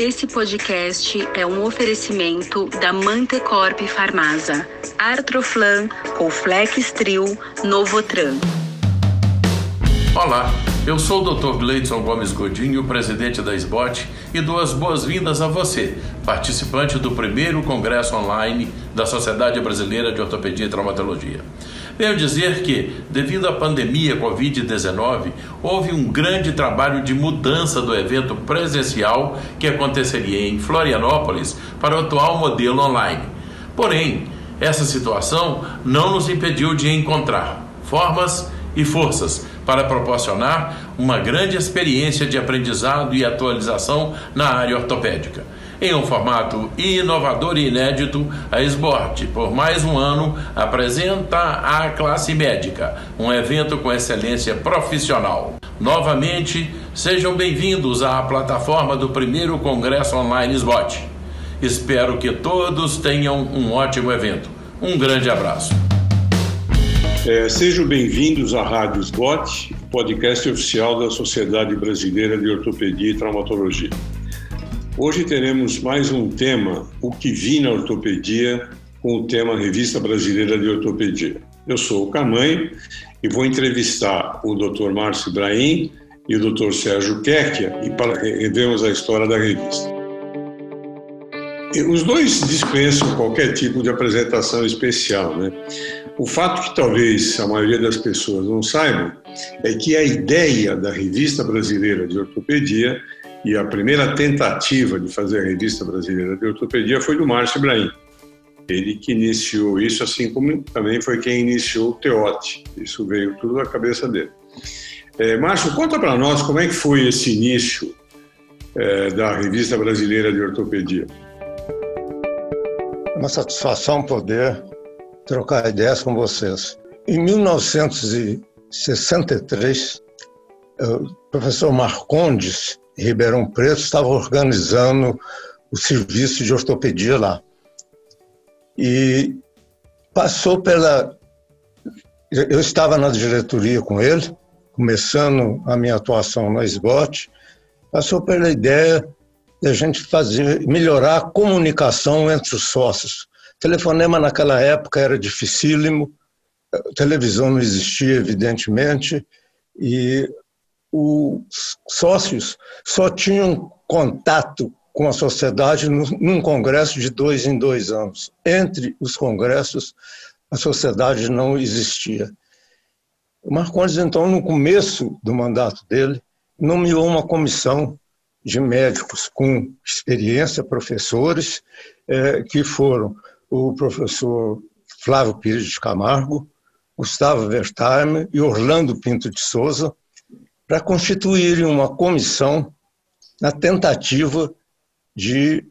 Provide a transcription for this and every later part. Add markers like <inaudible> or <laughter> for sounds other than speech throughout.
Esse podcast é um oferecimento da Mantecorp Farmasa, Artroflan, Colflex Trio, Novotran. Olá, eu sou o Dr. Gleidson Gomes Godinho, presidente da SBOT, e dou as boas-vindas a você, participante do primeiro congresso online da Sociedade Brasileira de Ortopedia e Traumatologia. Venho dizer que, devido à pandemia Covid-19, houve um grande trabalho de mudança do evento presencial que aconteceria em Florianópolis para o atual modelo online. Porém, essa situação não nos impediu de encontrar formas e forças para proporcionar uma grande experiência de aprendizado e atualização na área ortopédica. Em um formato inovador e inédito, a SBORT, por mais um ano, apresenta a classe médica, um evento com excelência profissional. Novamente, sejam bem-vindos à plataforma do primeiro Congresso Online SBOT. Espero que todos tenham um ótimo evento. Um grande abraço. É, sejam bem-vindos à Rádio SBOT, podcast oficial da Sociedade Brasileira de Ortopedia e Traumatologia. Hoje teremos mais um tema, o que vi na ortopedia, com o tema Revista Brasileira de Ortopedia. Eu sou o Camanho e vou entrevistar o Dr. Márcio Ibrahim e o Dr. Sérgio Kekia e vermos a história da revista. Os dois dispensam qualquer tipo de apresentação especial, né? O fato que talvez a maioria das pessoas não saibam é que a ideia da Revista Brasileira de Ortopedia e a primeira tentativa de fazer a Revista Brasileira de Ortopedia foi do Márcio Ibrahim. Ele que iniciou isso, assim como também foi quem iniciou o Teote. Isso veio tudo da cabeça dele. É, Márcio, conta para nós como é que foi esse início é, da Revista Brasileira de Ortopedia. Uma satisfação poder trocar ideias com vocês. Em 1963, o professor Marcondes Ribeirão Preto estava organizando o serviço de ortopedia lá. E passou pela. Eu estava na diretoria com ele, começando a minha atuação na SBOT, passou pela ideia de a gente fazer, melhorar a comunicação entre os sócios. Telefonema naquela época era dificílimo, televisão não existia, evidentemente, e os sócios só tinham contato com a sociedade num congresso de dois em dois anos. Entre os congressos, a sociedade não existia. O Marcondes, então, no começo do mandato dele, nomeou uma comissão de médicos com experiência, professores, eh, que foram o professor Flávio Pires de Camargo, Gustavo Wertheimer e Orlando Pinto de Souza, para constituírem uma comissão na tentativa de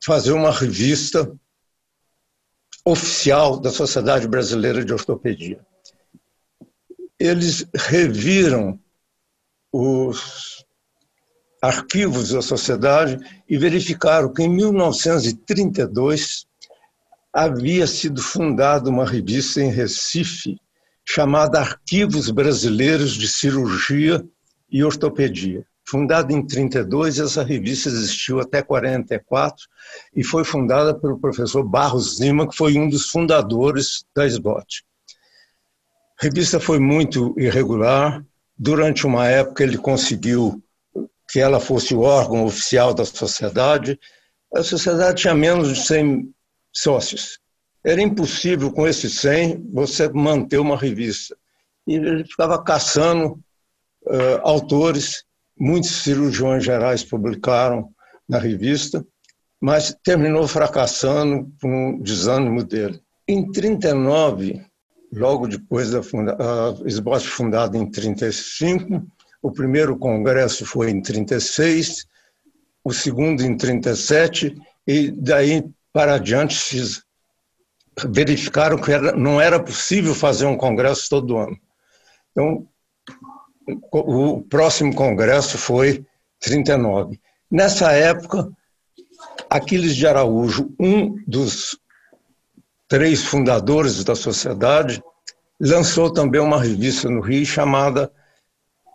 fazer uma revista oficial da Sociedade Brasileira de Ortopedia. Eles reviram os arquivos da sociedade e verificaram que em 1932 havia sido fundada uma revista em Recife chamada Arquivos Brasileiros de Cirurgia e Ortopedia. Fundada em 32, essa revista existiu até 44 e foi fundada pelo professor Barros Lima, que foi um dos fundadores da SBOT. A revista foi muito irregular. Durante uma época, ele conseguiu que ela fosse o órgão oficial da sociedade. A sociedade tinha menos de 100 sócios. Era impossível, com esses 100, você manter uma revista. E ele ficava caçando uh, autores, muitos cirurgiões gerais publicaram na revista, mas terminou fracassando por um desânimo dele. Em 39, logo depois da funda a SBOT fundada em 35, o primeiro congresso foi em 36, o segundo em 37 e daí para adiante verificaram que era, não era possível fazer um congresso todo ano. Então, o próximo congresso foi 39. Nessa época, Aquiles de Araújo, um dos três fundadores da sociedade, lançou também uma revista no Rio chamada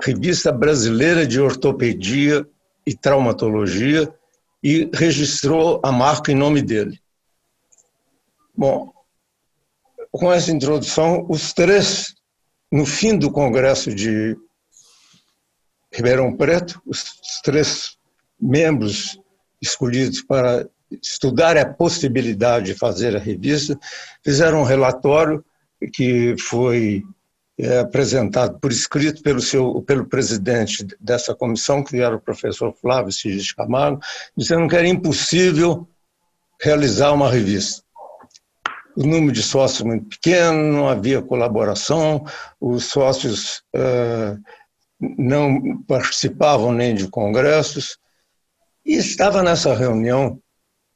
Revista Brasileira de Ortopedia e Traumatologia, e registrou a marca em nome dele. Bom, com essa introdução, os três, no fim do Congresso de Ribeirão Preto, os três membros escolhidos para estudar a possibilidade de fazer a revista, fizeram um relatório que foi é, apresentado por escrito pelo, seu, pelo presidente dessa comissão, que era o professor Flávio Cidis Camargo, dizendo que era impossível realizar uma revista. O número de sócios muito pequeno, não havia colaboração, os sócios uh, não participavam nem de congressos, e estava nessa reunião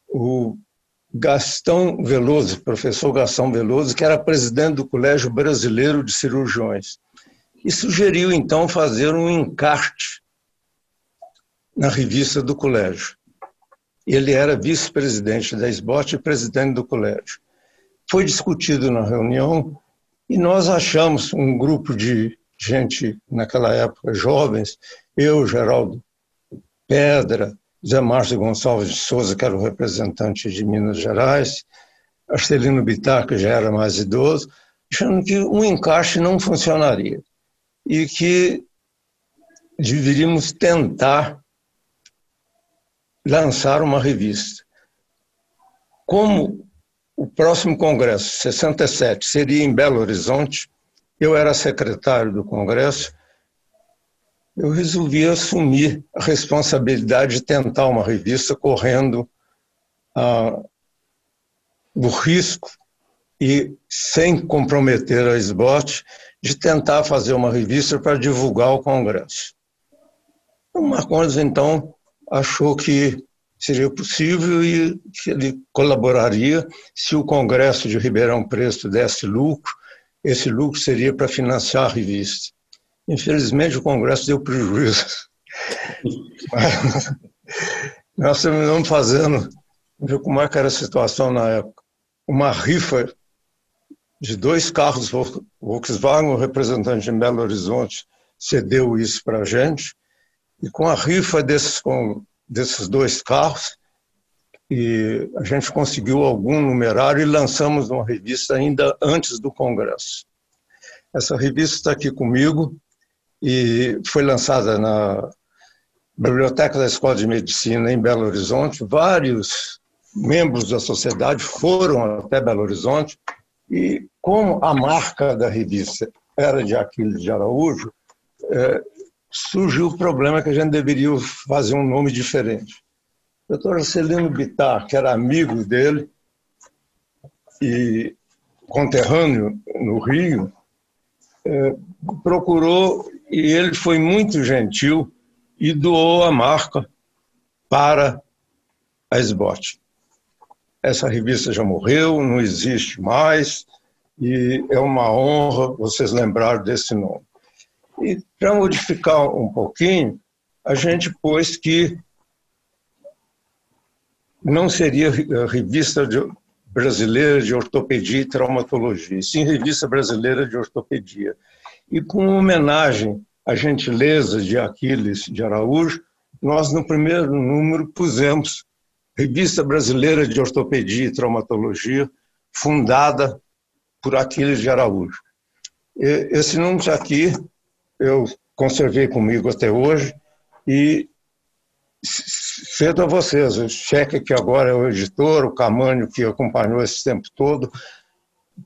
o Gastão Veloso, professor Gastão Veloso, que era presidente do Colégio Brasileiro de Cirurgiões, e sugeriu então fazer um encarte na revista do colégio. Ele era vice-presidente da SBOT e presidente do colégio. Foi discutido na reunião e nós achamos um grupo de gente, naquela época, jovens, eu, Geraldo Pedra, Zé Márcio Gonçalves de Souza, que era o representante de Minas Gerais, Arcelino Bittar, que já era mais idoso, achando que um encaixe não funcionaria e que deveríamos tentar lançar uma revista. Como o próximo congresso, 67, seria em Belo Horizonte, eu era secretário do congresso, eu resolvi assumir a responsabilidade de tentar uma revista correndo ah, o risco e sem comprometer a SBOT de tentar fazer uma revista para divulgar o Congresso. O Marcondes, então, achou que seria possível e que ele colaboraria se o Congresso de Ribeirão Preto desse lucro, esse lucro seria para financiar a revista. Infelizmente, o Congresso deu prejuízo. <laughs> nós terminamos fazendo, ver como é que era a situação na época, uma rifa de dois carros Volkswagen, o representante em Belo Horizonte cedeu isso para a gente, e com a rifa desses, com, desses dois carros, e a gente conseguiu algum numerário e lançamos uma revista ainda antes do Congresso. Essa revista está aqui comigo, e foi lançada na Biblioteca da Escola de Medicina em Belo Horizonte. Vários membros da sociedade foram até Belo Horizonte e, como a marca da revista era de Aquiles de Araújo, é, surgiu o problema que a gente deveria fazer um nome diferente. O doutor Celino Bittar, que era amigo dele e conterrâneo no Rio, é, procurou e ele foi muito gentil e doou a marca para a SBOT. Essa revista já morreu, não existe mais, e é uma honra vocês lembrarem desse nome. E para modificar um pouquinho, a gente pôs que não seria a revista de, brasileira de ortopedia e traumatologia, sim revista brasileira de ortopedia e com homenagem à gentileza de Aquiles de Araújo, nós no primeiro número pusemos Revista Brasileira de Ortopedia e Traumatologia, fundada por Aquiles de Araújo. Esse número aqui eu conservei comigo até hoje e cedo a vocês, o cheque que agora é o editor, o Camânio que acompanhou esse tempo todo,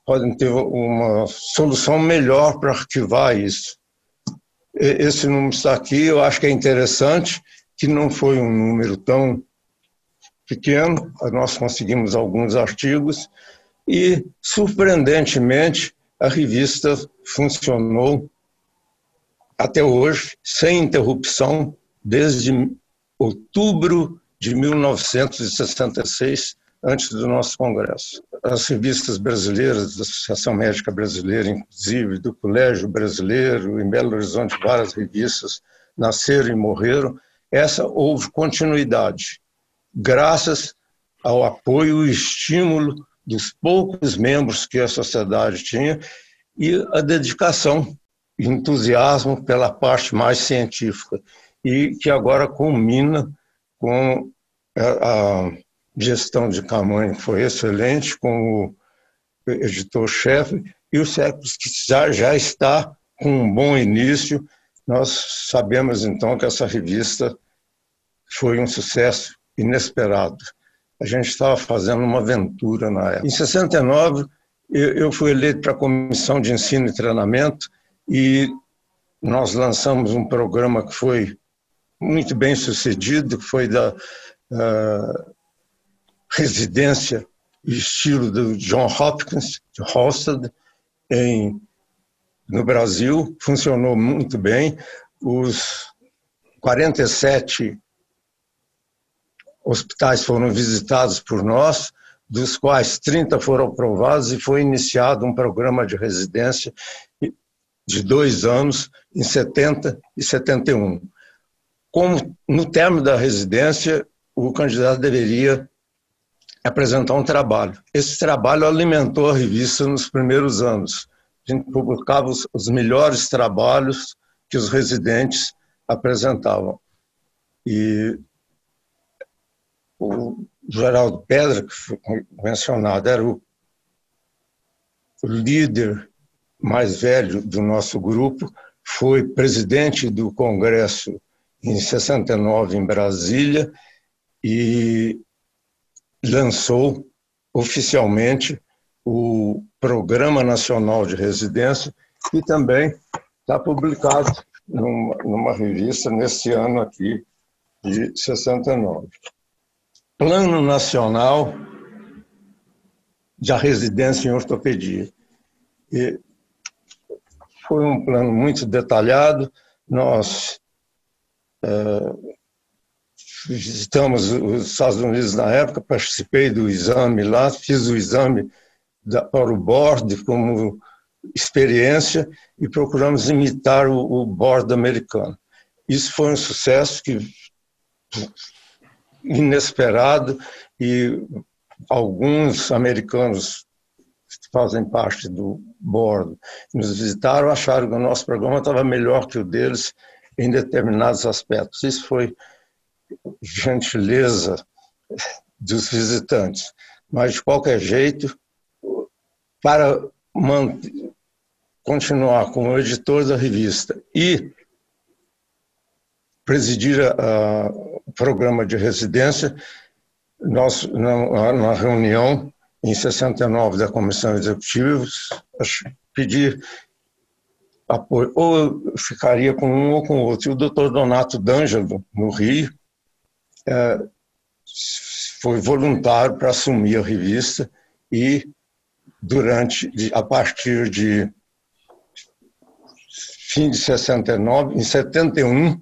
podem ter uma solução melhor para arquivar isso. Esse número está aqui, eu acho que é interessante, que não foi um número tão pequeno, nós conseguimos alguns artigos e, surpreendentemente, a revista funcionou até hoje, sem interrupção, desde outubro de 1966, antes do nosso congresso. As revistas brasileiras, da Associação Médica Brasileira, inclusive, do Colégio Brasileiro, em Belo Horizonte, várias revistas nasceram e morreram. Essa houve continuidade, graças ao apoio e estímulo dos poucos membros que a sociedade tinha e a dedicação entusiasmo pela parte mais científica e que agora culmina com a gestão de Camanho foi excelente, como editor-chefe, e o Séculos que já, já está com um bom início. Nós sabemos, então, que essa revista foi um sucesso inesperado. A gente estava fazendo uma aventura na época. Em 69, eu fui eleito para a Comissão de Ensino e Treinamento e nós lançamos um programa que foi muito bem sucedido, que foi da uh, residência estilo do John Hopkins, de Halstead, em, no Brasil, funcionou muito bem. Os 47 hospitais foram visitados por nós, dos quais 30 foram aprovados e foi iniciado um programa de residência de dois anos, em 70 e 71. Como no término da residência, o candidato deveria apresentar um trabalho. Esse trabalho alimentou a revista nos primeiros anos. A gente publicava os, os melhores trabalhos que os residentes apresentavam. E o Geraldo Pedra, que foi mencionado, era o, líder mais velho do nosso grupo, foi presidente do Congresso em 69 em Brasília e lançou oficialmente o Programa Nacional de Residência e também está publicado numa, numa revista nesse ano aqui de 69. Plano Nacional de Residência em Ortopedia. E foi um plano muito detalhado. Nós é, visitamos os Estados Unidos na época, participei do exame lá, fiz o exame da, para o board como experiência e procuramos imitar o, o board americano. Isso foi um sucesso que inesperado e alguns americanos que fazem parte do board nos visitaram acharam que o nosso programa estava melhor que o deles em determinados aspectos. Isso foi gentileza dos visitantes. Mas, de qualquer jeito, para manter, continuar como editor da revista e presidir o programa de residência, nós, na, reunião em 69 da Comissão Executiva, pedi apoio, ou ficaria com um ou com outro. E o doutor Donato D'Angelo, no Rio, é, foi voluntário para assumir a revista e durante a partir de fim de 69, em 71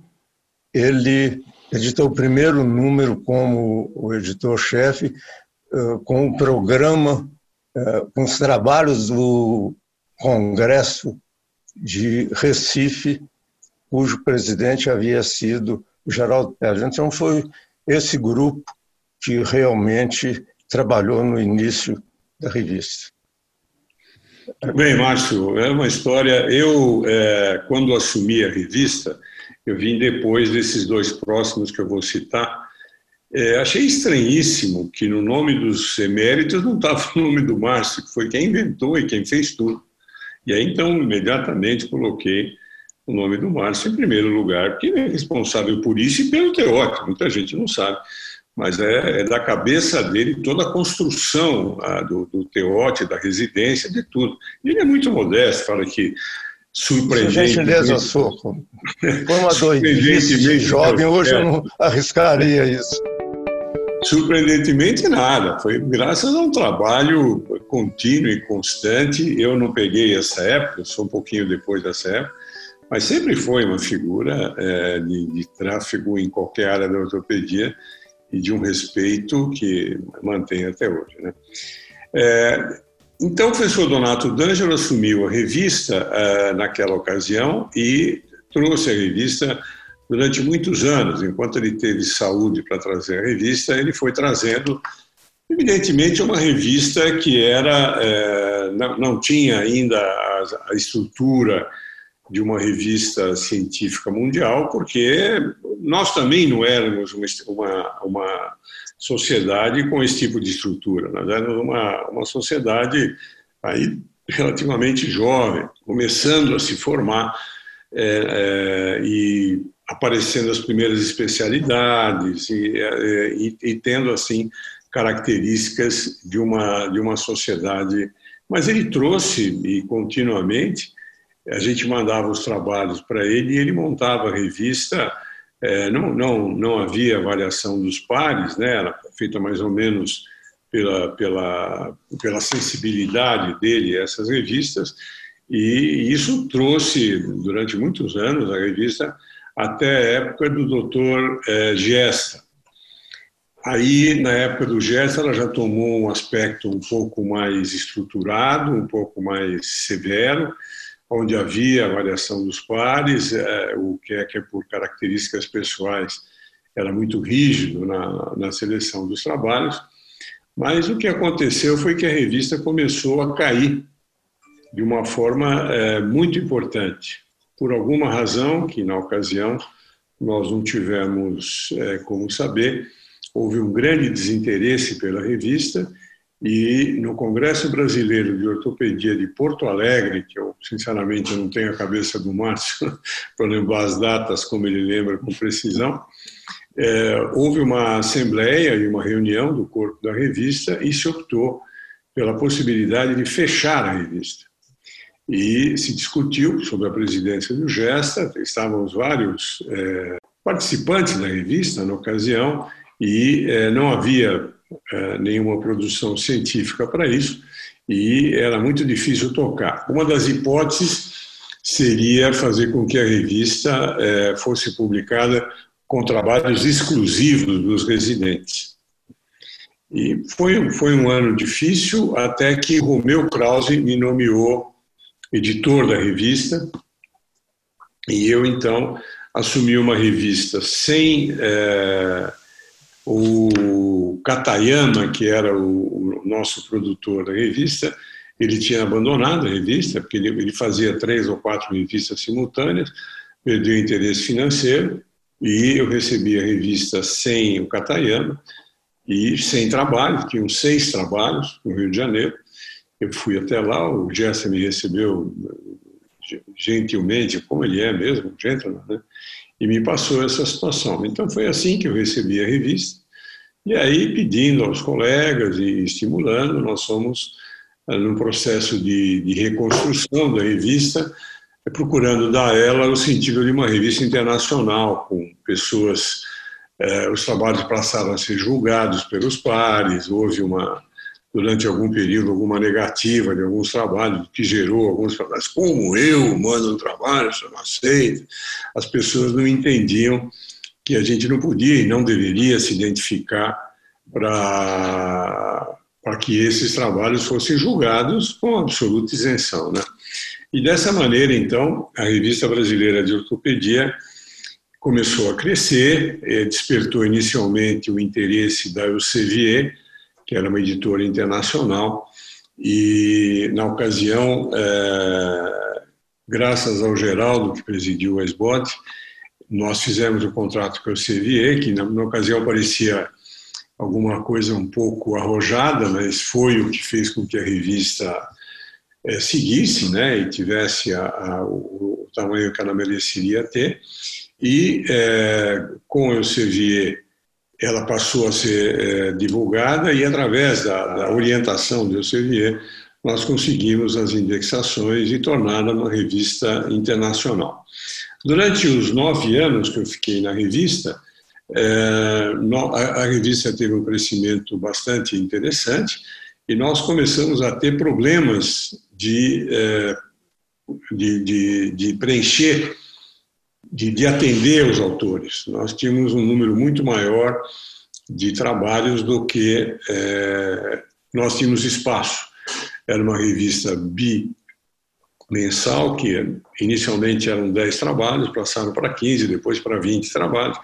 ele editou o primeiro número como o editor-chefe com o programa é, com os trabalhos do Congresso de Recife, cujo presidente havia sido o Geraldo Pérez. Então foi esse grupo que realmente trabalhou no início da revista. Bem, Márcio, é uma história. Eu, é, quando assumi a revista, eu vim depois desses dois próximos que eu vou citar. É, achei estranhíssimo que no nome dos eméritos não estava o nome do Márcio, que foi quem inventou e quem fez tudo. E aí, então, imediatamente coloquei o nome do Márcio em primeiro lugar, porque ele é responsável por isso e pelo teórico, muita gente não sabe, mas é, é da cabeça dele toda a construção a, do, do teótico, da residência, de tudo. E ele é muito modesto, fala que surpreendente. Gentileza sua. Foi uma doidice jovem, hoje eu não arriscaria isso. Surpreendentemente nada, foi graças a um trabalho contínuo e constante. Eu não peguei essa época, sou um pouquinho depois dessa época, mas sempre foi uma figura é, de, de, tráfego em qualquer área da ortopedia e de um respeito que mantém até hoje. Né? É, então, o professor Donato D'Angelo assumiu a revista é, naquela ocasião e trouxe a revista durante muitos anos. Enquanto ele teve saúde para trazer a revista, ele foi trazendo, evidentemente, uma revista que era é, não, não tinha ainda a, a estrutura de uma revista científica mundial, porque nós também não éramos uma, uma sociedade com esse tipo de estrutura. Nós éramos uma, uma sociedade aí relativamente jovem, começando a se formar é, é, e aparecendo as primeiras especialidades e, é, e, e, tendo assim características de uma de uma sociedade. Mas ele trouxe e continuamente a gente mandava os trabalhos para ele e ele montava a revista. É, não, não, não havia avaliação dos pares, né? era feita mais ou menos pela, pela, pela sensibilidade dele essas revistas, e isso trouxe, durante muitos anos, a revista até a época do doutor é, Gesta. Aí, na época do Gesta, ela já tomou um aspecto um pouco mais estruturado, um pouco mais severo, onde havia avaliação dos pares, é, o que é que é por características pessoais era muito rígido na, na seleção dos trabalhos, mas o que aconteceu foi que a revista começou a cair de uma forma é, muito importante. Por alguma razão, que na ocasião nós não tivemos é, como saber, houve um grande desinteresse pela revista e no Congresso Brasileiro de Ortopedia de Porto Alegre, que eu sinceramente não tenho a cabeça do Márcio <laughs> para lembrar as datas como ele lembra com precisão, é, houve uma assembleia e uma reunião do corpo da revista e se optou pela possibilidade de fechar a revista. E se discutiu sobre a presidência do Gesta, estavam os vários é, participantes da revista na ocasião, e é, não havia é, nenhuma produção científica para isso, e era muito difícil tocar. Uma das hipóteses seria fazer com que a revista é, fosse publicada com trabalhos exclusivos dos residentes. E foi, foi um ano difícil até que Romeu Krause me nomeou editor da revista e eu então assumi uma revista sem é, o Katayama, que era o, o, nosso produtor da revista, ele tinha abandonado a revista, porque ele, ele fazia três ou quatro revistas simultâneas, perdeu interesse financeiro, e eu recebi a revista sem o Katayama e sem trabalho, tinham seis trabalhos no Rio de Janeiro. Eu fui até lá, o Jesse me recebeu gentilmente, como ele é mesmo, gentleman, né? e me passou essa situação. Então foi assim que eu recebi a revista. E aí, pedindo aos colegas e estimulando, nós fomos eh, num processo de, de reconstrução da revista, procurando dar a ela o sentido de uma revista internacional, com pessoas. Eh, os trabalhos passaram a ser julgados pelos pares, houve uma, durante algum período, alguma negativa de alguns trabalhos, que gerou alguns trabalhos. Como eu mando um trabalho, você não aceita? As pessoas não entendiam que a gente não podia e não deveria se identificar para que esses trabalhos fossem julgados com absoluta isenção, né? E dessa maneira, então, a Revista Brasileira de Ortopedia começou a crescer, eh, despertou inicialmente o interesse da Elsevier, que era uma editora internacional, e na ocasião, é, graças ao Geraldo, que presidiu a SBOT, nós fizemos o contrato com a Elsevier, que na, na ocasião parecia alguma coisa um pouco arrojada, mas foi o que fez com que a revista é, seguisse né, e tivesse a, a, o, o, tamanho que ela mereceria ter. E é, com o Elsevier, ela passou a ser é, divulgada e, através da, da orientação do Elsevier, nós conseguimos as indexações e torná-la uma revista internacional. Durante os nove anos que eu fiquei na revista, é, a, a revista teve um crescimento bastante interessante e nós começamos a ter problemas de, é, de, de, de preencher, de, de atender os autores. Nós tínhamos um número muito maior de trabalhos do que é, nós tínhamos espaço. Era uma revista bimensal, que inicialmente eram 10 trabalhos, passaram para 15, depois para 20 trabalhos,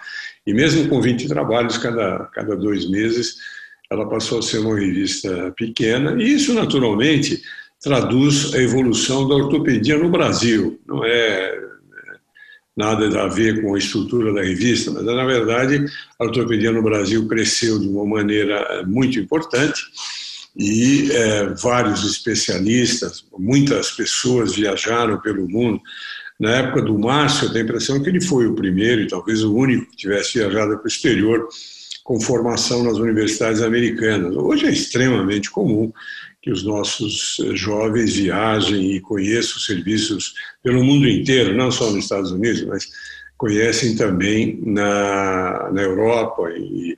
e mesmo com 20 trabalhos cada, cada dois meses, ela passou a ser uma revista pequena, e isso naturalmente traduz a evolução da ortopedia no Brasil. Não é nada a ver com a estrutura da revista, mas na verdade a ortopedia no Brasil cresceu de uma maneira muito importante e é, vários especialistas, muitas pessoas viajaram pelo mundo. Na época do Márcio, eu tenho a impressão que ele foi o primeiro e talvez o único que tivesse viajado para o exterior com formação nas universidades americanas. Hoje é extremamente comum que os nossos eh, jovens viajem e conheçam serviços pelo mundo inteiro, não só nos Estados Unidos, mas conhecem também na, na Europa e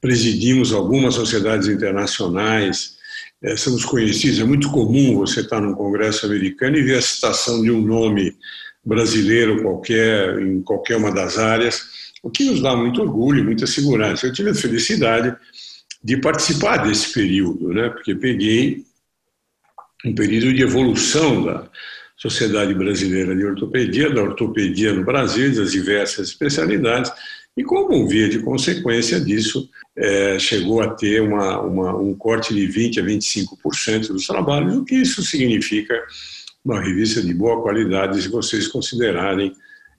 presidimos algumas sociedades internacionais, é, somos conhecidos, é muito comum você estar num congresso americano e ver a citação de um nome brasileiro qualquer, em qualquer uma das áreas, o que nos dá muito orgulho muita segurança. Eu tive a felicidade de participar desse período, né? porque peguei um período de evolução da Sociedade Brasileira de Ortopedia, da ortopedia no Brasil, das diversas especialidades, e como via de consequência disso, é, chegou a ter uma, uma, um corte de 20% a 25% dos trabalhos, o que isso significa uma revista de boa qualidade, se vocês considerarem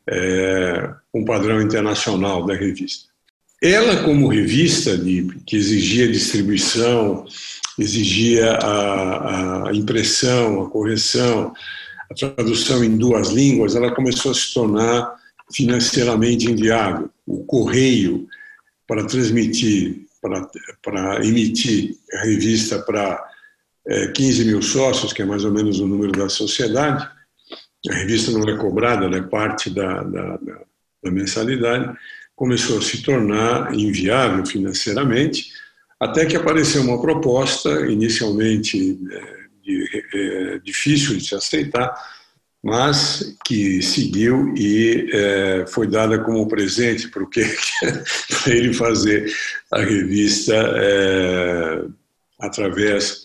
é, um padrão internacional da revista. Ela, como revista de, que exigia distribuição, exigia a, a impressão, a correção, a tradução em duas línguas, ela começou a se tornar financeiramente inviável. O correio, para transmitir, para, para emitir a revista para é, 15 mil sócios, que é mais ou menos o número da sociedade, a revista não é cobrada, ela é parte da, da, da, da mensalidade, começou a se tornar inviável financeiramente, até que apareceu uma proposta, inicialmente é, de, é, difícil de se aceitar, mas que seguiu e é, foi dada como presente para <laughs> ele fazer a revista é, através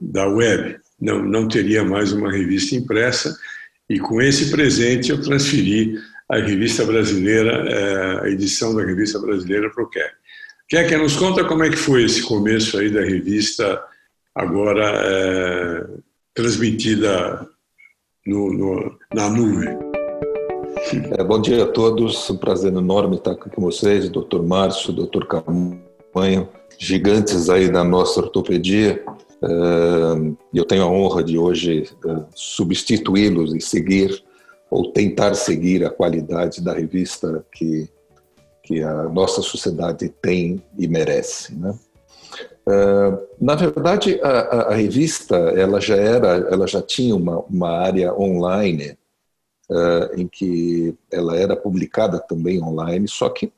da web. Não, não teria mais uma revista impressa e com esse presente eu transferi a revista brasileira, é, a edição da revista brasileira para o Keck. Keck, nos conta como é que foi esse começo aí da revista agora é, transmitida no, no, na nuvem. É, bom dia a todos, um prazer enorme estar aqui com vocês, doutor Márcio, doutor Camanho, gigantes aí da nossa ortopedia. Eu tenho a honra de hoje é, substituí-los e seguir ou tentar seguir a qualidade da revista que, que a nossa sociedade tem e merece. Né? Na verdade, a, a, revista ela já era, ela já tinha uma, uma área online em que ela era publicada também online, só que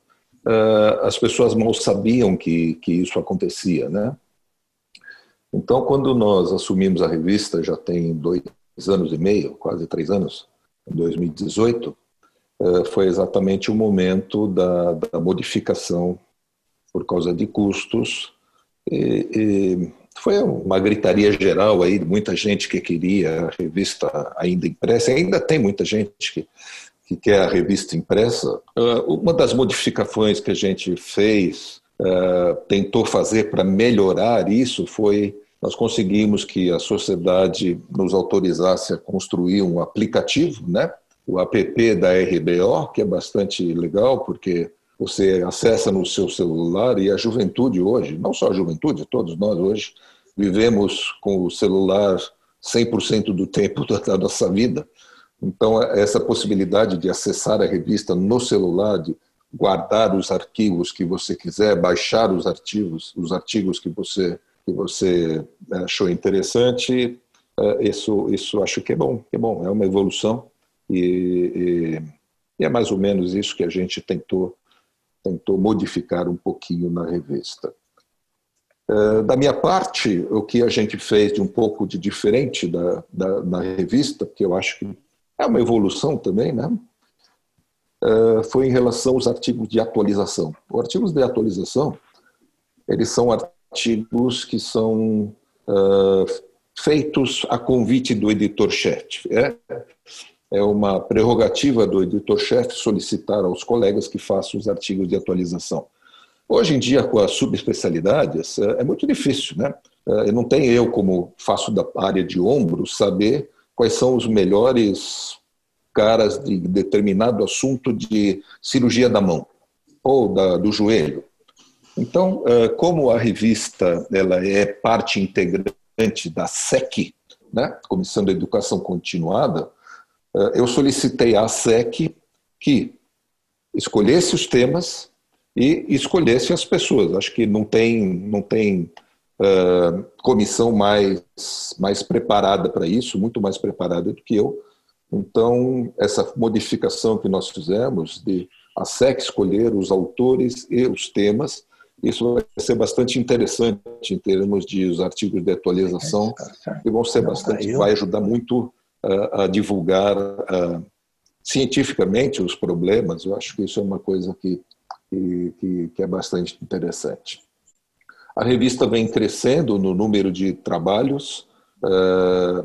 as pessoas mal sabiam que, que isso acontecia, né? Então, quando nós assumimos a revista, já tem dois anos e meio, quase três anos, em 2018, eh, foi exatamente o momento da, da modificação por causa de custos. E, e foi uma gritaria geral aí, muita gente que queria a revista ainda impressa, ainda tem muita gente que, que quer a revista impressa. Eh, uma das modificações que a gente fez, eh, tentou fazer para melhorar isso, foi nós conseguimos que a sociedade nos autorizasse a construir um aplicativo, né? o app da RBO, que é bastante legal, porque você acessa no seu celular e a juventude hoje, não só a juventude, todos nós hoje, vivemos com o celular 100% do tempo <laughs> da nossa vida. Então, essa possibilidade de acessar a revista no celular, de guardar os arquivos que você quiser, baixar os artigos, os artigos que você que você né, achou interessante, é, isso, isso acho que é bom, que é bom, é uma evolução e, e, e, é mais ou menos isso que a gente tentou, tentou modificar um pouquinho na revista. É, da minha parte, o que a gente fez de um pouco de diferente da, da, da revista, porque eu acho que é uma evolução também, né? Foi em relação aos artigos de atualização. Os artigos de atualização, eles são artigos que são uh, feitos a convite do editor-chefe. É, é uma prerrogativa do editor-chefe solicitar aos colegas que façam os artigos de atualização. Hoje em dia, com as subespecialidades, é muito difícil, né? Não tem eu, como faço da área de ombro, saber quais são os melhores caras de determinado assunto de cirurgia da mão ou da, do joelho. Então, como a revista ela é parte integrante da SEC, né, Comissão de Educação Continuada, eu solicitei à SEC que escolhesse os temas e escolhesse as pessoas. Acho que não tem, não tem uh, comissão mais, mais preparada para isso, muito mais preparada do que eu. Então, essa modificação que nós fizemos de a SEC escolher os autores e os temas, isso vai ser bastante interessante em termos de os artigos de atualização e vão ser bastante, vai ajudar muito uh, a divulgar uh, cientificamente os problemas. Eu acho que isso é uma coisa que que, que, é bastante interessante. A revista vem crescendo no número de trabalhos uh,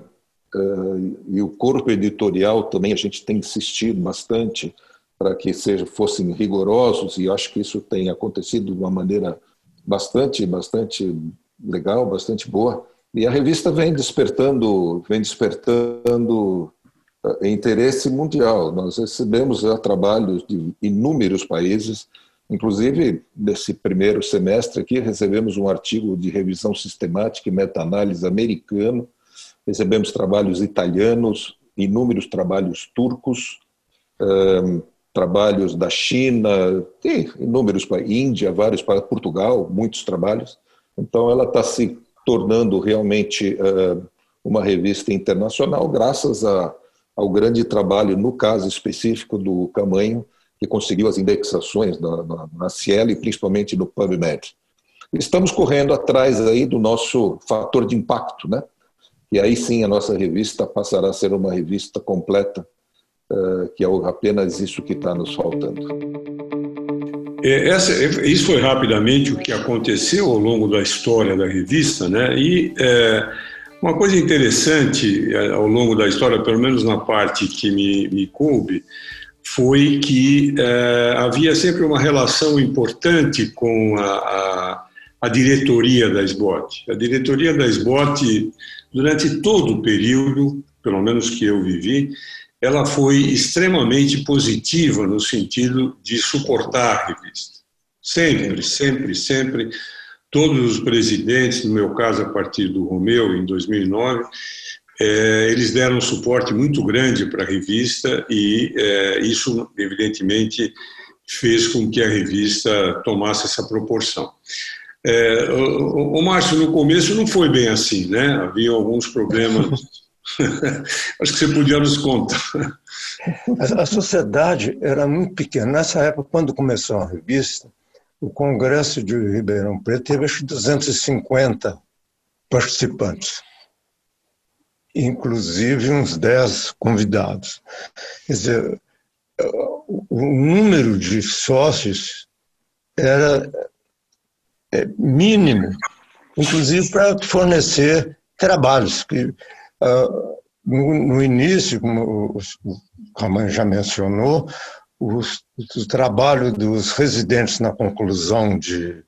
uh, e o corpo editorial também a gente tem insistido bastante para que seja, fossem rigorosos e acho que isso tem acontecido de uma maneira bastante, bastante legal, bastante boa. E a revista vem despertando, vem despertando uh, interesse mundial. Nós recebemos já trabalhos de inúmeros países Inclusive, nesse primeiro semestre aqui, recebemos um artigo de revisão sistemática e meta-análise americano, recebemos trabalhos italianos, inúmeros trabalhos turcos, um, trabalhos da China, inúmeros para Índia, vários para Portugal, muitos trabalhos. Então, ela está se tornando realmente uh, uma revista internacional, graças a, ao grande trabalho, no caso específico do Camanho, que conseguiu as indexações na, na, na Cielo e principalmente no PubMed. Estamos correndo atrás aí do nosso fator de impacto, né? E aí sim a nossa revista passará a ser uma revista completa, que é apenas isso que está nos faltando. É, essa, isso foi rapidamente o que aconteceu ao longo da história da revista, né? E é, uma coisa interessante é, ao longo da história, pelo menos na parte que me, me coube, foi que eh, havia sempre uma relação importante com a, a, a, diretoria da SBOT. A diretoria da SBOT, durante todo o período, pelo menos que eu vivi, ela foi extremamente positiva no sentido de suportar a revista. Sempre, sempre, sempre. Todos os presidentes, no meu caso, a partir do Romeu, em 2009, é, eles deram um suporte muito grande para a revista e é, isso, evidentemente, fez com que a revista tomasse essa proporção. É, o, o Márcio, no começo não foi bem assim, né? Havia alguns problemas. <laughs> Acho que você podia nos contar. A sociedade era muito pequena. Nessa época, quando começou a revista, o Congresso de Ribeirão Preto teve acho 250 participantes inclusive uns 10 convidados. Quer dizer, o número de sócios era é, mínimo, inclusive para fornecer trabalhos. Que, ah, no, início, como o Raman já mencionou, os, o trabalho dos residentes na conclusão de,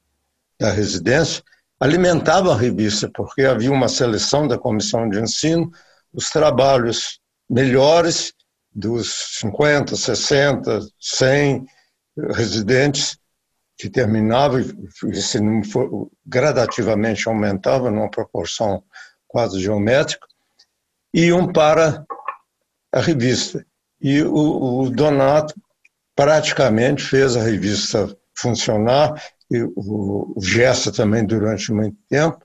da residência alimentava a revista, porque havia uma seleção da comissão de ensino, os trabalhos melhores dos 50, 60, 100 residentes que terminavam, esse número gradativamente aumentava numa proporção quase geométrica, iam para a revista. E o, o Donato praticamente fez a revista funcionar e o, o Gesta também durante muito tempo,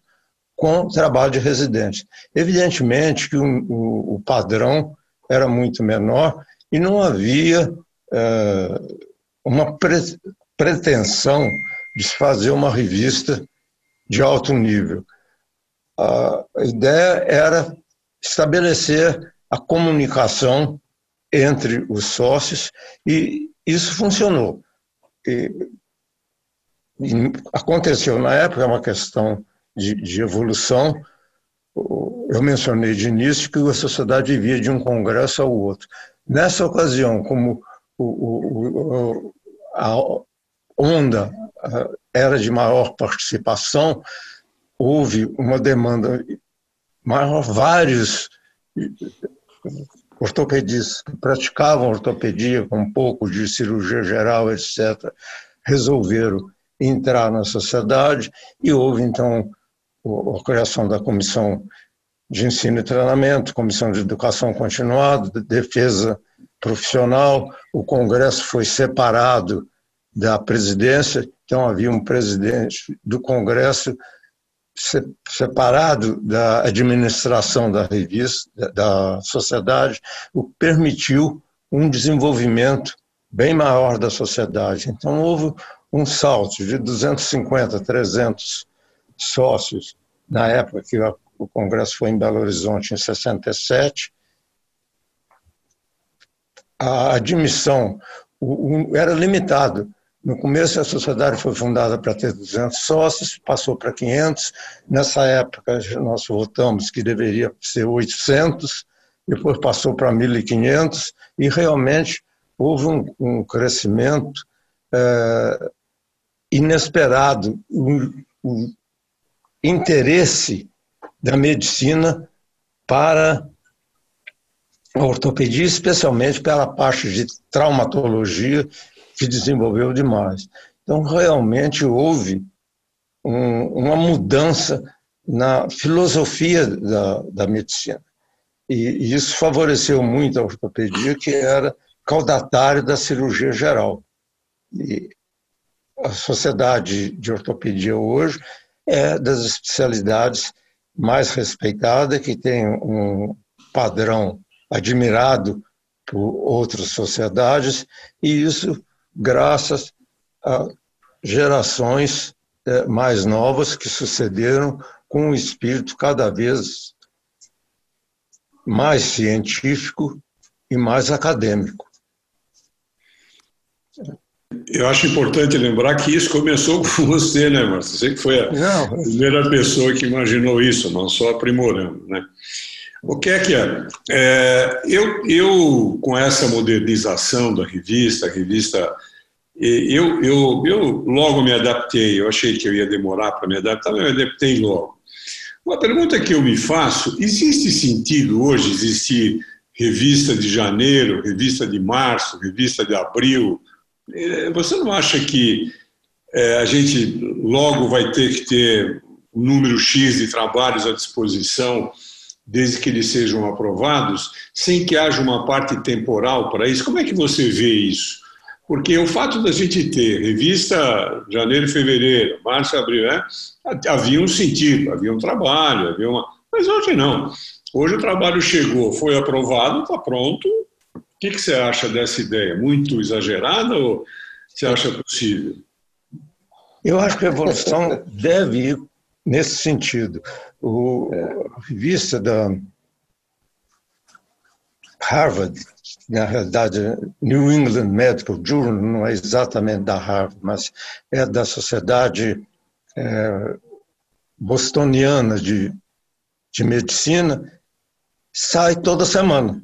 com trabalho de residente. Evidentemente que o, o, o padrão era muito menor e não havia é, uma pre, pretensão de se fazer uma revista de alto nível. A ideia era estabelecer a comunicação entre os sócios e isso funcionou. E aconteceu na época, é uma questão de, de, evolução. Eu mencionei de início que a sociedade vivia de um congresso ao outro. Nessa ocasião, como o, o, a onda era de maior participação, houve uma demanda maior, vários ortopedistas que praticavam ortopedia com um pouco de cirurgia geral, etc., resolveram entrar na sociedade e houve então a criação da comissão de ensino e treinamento, comissão de educação continuada, de defesa profissional. O congresso foi separado da presidência, então havia um presidente do congresso separado da administração da revista, da sociedade, o que permitiu um desenvolvimento bem maior da sociedade. Então houve um salto de 250, 300 sócios na época que o congresso foi em Belo Horizonte em 67. A admissão era limitado no começo, a sociedade foi fundada para ter 200 sócios, passou para 500. Nessa época, nós votamos que deveria ser 800, depois passou para 1.500, e realmente houve um, um crescimento é, inesperado, o, um interesse da medicina para a ortopedia, especialmente pela parte de traumatologia se desenvolveu demais. Então, realmente houve um, uma mudança na filosofia da, da medicina. E, e, isso favoreceu muito a ortopedia, que era caudatária da cirurgia geral. E a sociedade de ortopedia hoje é das especialidades mais respeitadas, que tem um padrão admirado por outras sociedades, e isso graças a gerações é, mais novas que sucederam com um espírito cada vez mais científico e mais acadêmico. Eu acho importante lembrar que isso começou <laughs> com você, né, Márcio? Você que foi a não. primeira pessoa que imaginou isso, não só aprimorando, né? O que é que é? é eu, eu, com essa modernização da revista, a revista eu, eu, eu logo me adaptei, eu achei que eu ia demorar para me adaptar, mas eu me adaptei logo. Uma pergunta que eu me faço: existe sentido hoje existir revista de janeiro, revista de março, revista de abril? É, você não acha que é, a gente logo vai ter que ter um número X de trabalhos à disposição, desde que eles sejam aprovados, sem que haja uma parte temporal para isso? Como é que você vê isso? Porque o fato da gente ter revista janeiro fevereiro, março abril, né, havia um sentido, havia um trabalho, havia uma. Mas hoje não. Hoje o trabalho chegou, foi aprovado, está pronto. O que, que você acha dessa ideia? Muito exagerada ou você acha possível? Eu acho que a evolução deve ir nesse sentido. O, a revista da Harvard na realidade, New England Medical Journal não é exatamente da Harvard, mas é da Sociedade é, Bostoniana de, de Medicina, sai toda semana.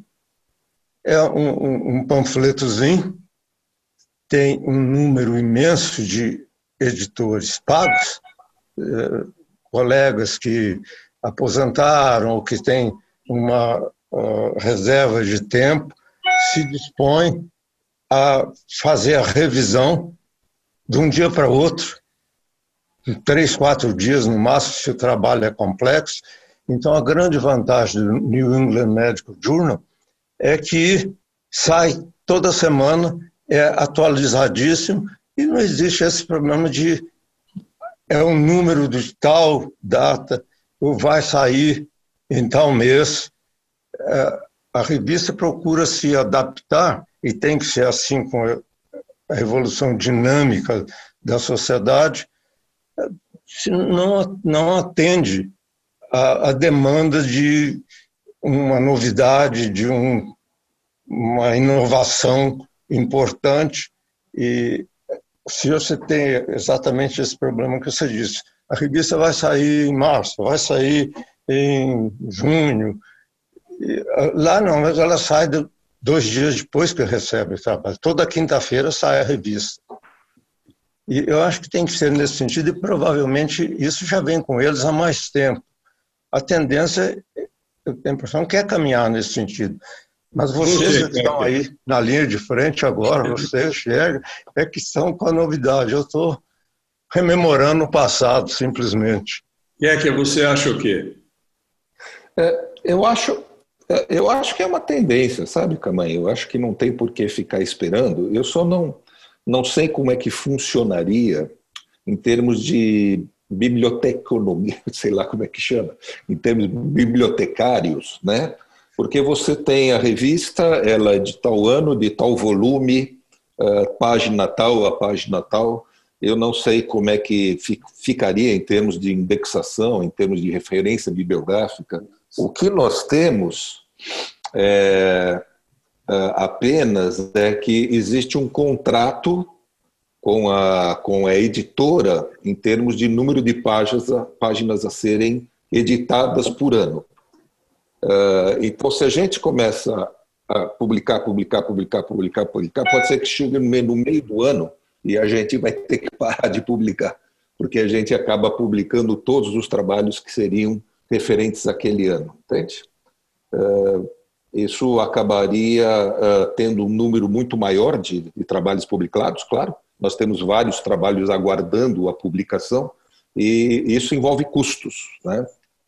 É um, um, um panfletozinho, tem um número imenso de editores pagos, é, colegas que aposentaram ou que têm uma uh, reserva de tempo se dispõe a fazer a revisão de um dia para outro, em três, quatro dias no máximo, se o trabalho é complexo. Então, a grande vantagem do New England Medical Journal é que sai toda semana, é atualizadíssimo e não existe esse problema de é um número de tal data, ou vai sair em tal mês. É, a revista procura se adaptar, e tem que ser assim com a evolução dinâmica da sociedade, não, não atende a demanda de uma novidade, de um, uma inovação importante. E se você tem exatamente esse problema que você disse, a revista vai sair em março, vai sair em junho, Lá não, mas ela sai dois dias depois que recebe o trabalho. Toda quinta-feira sai a revista. E eu acho que tem que ser nesse sentido, e provavelmente isso já vem com eles há mais tempo. A tendência, eu tenho a impressão que é caminhar nesse sentido. Mas vocês que estão aí na linha de frente agora, vocês <laughs> enxergam, é que estão com a novidade. Eu estou rememorando o passado, simplesmente. E é que você acha o quê? É, eu acho é, eu acho que é uma tendência, sabe, Camanho? Eu acho que não tem por que ficar esperando. Eu só não, não sei como é que funcionaria em termos de biblioteconomia, <laughs> sei lá como é que chama, em termos bibliotecários, né? Porque você tem a revista, ela é de tal ano, de tal volume, página tal a página tal. Eu não sei como é que ficaria em termos de indexação, em termos de referência bibliográfica. O que nós temos é, apenas é que existe um contrato com a, com a editora em termos de número de páginas, páginas a serem editadas por ano. Uh, então, se a gente começa a publicar, publicar, publicar, publicar, publicar, pode ser que chegue no meio, do ano e a gente vai ter que parar de publicar, porque a gente acaba publicando todos os trabalhos que seriam referentes àquele ano, entende? Uh, isso acabaria uh, tendo um número muito maior de, de, trabalhos publicados, claro. Nós temos vários trabalhos aguardando a publicação e isso envolve custos, né?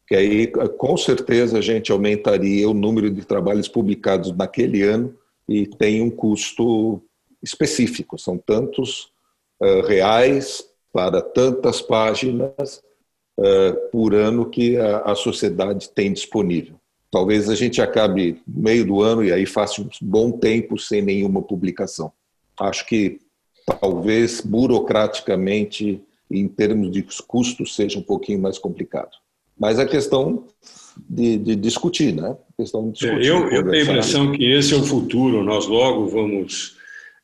Que aí, com certeza, a gente aumentaria o número de trabalhos publicados naquele ano e tem um custo específico. São tantos uh, reais para tantas páginas uh, por ano que a, a sociedade tem disponível. Talvez a gente acabe no meio do ano e aí faça um bom tempo sem nenhuma publicação. Acho que talvez burocraticamente, em termos de custos, seja um pouquinho mais complicado. Mas é questão de, de discutir, né? questão de discutir, eu, eu tenho a impressão que esse é o futuro. Nós logo vamos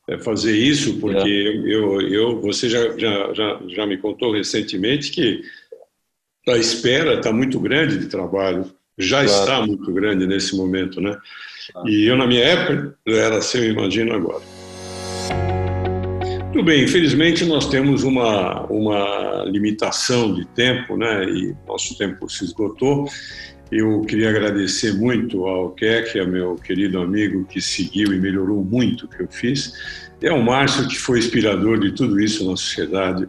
é, fazer isso, porque é. eu, eu, você já, já, já, já me contou recentemente que a espera está muito grande de trabalho já claro. está muito grande nesse momento, né? E eu, na minha época, era assim, eu imagino agora. Tudo bem, infelizmente nós temos uma, uma limitação de tempo, né? E nosso tempo se esgotou. Eu queria agradecer muito ao Keck, ao meu querido amigo que seguiu e melhorou muito o que eu fiz. É o Márcio que foi inspirador de tudo isso na sociedade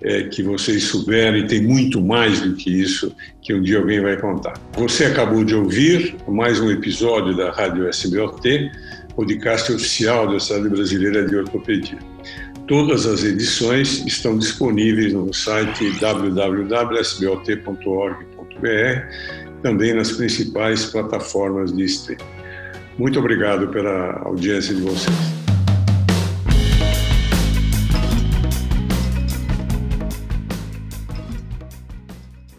é, que vocês souberem, tem muito mais do que isso que um dia alguém vai contar. Você acabou de ouvir mais um episódio da Rádio SBOT, podcast oficial da Sociedade Brasileira de Ortopedia. Todas as edições estão disponíveis no site www.sbot.org.br, também nas principais plataformas de streaming. Muito obrigado pela audiência de vocês.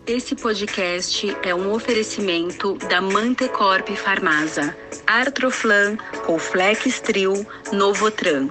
Esse podcast é um oferecimento da Mantecorp Farmasa, Artroflan, Colflex Trio, Novotran.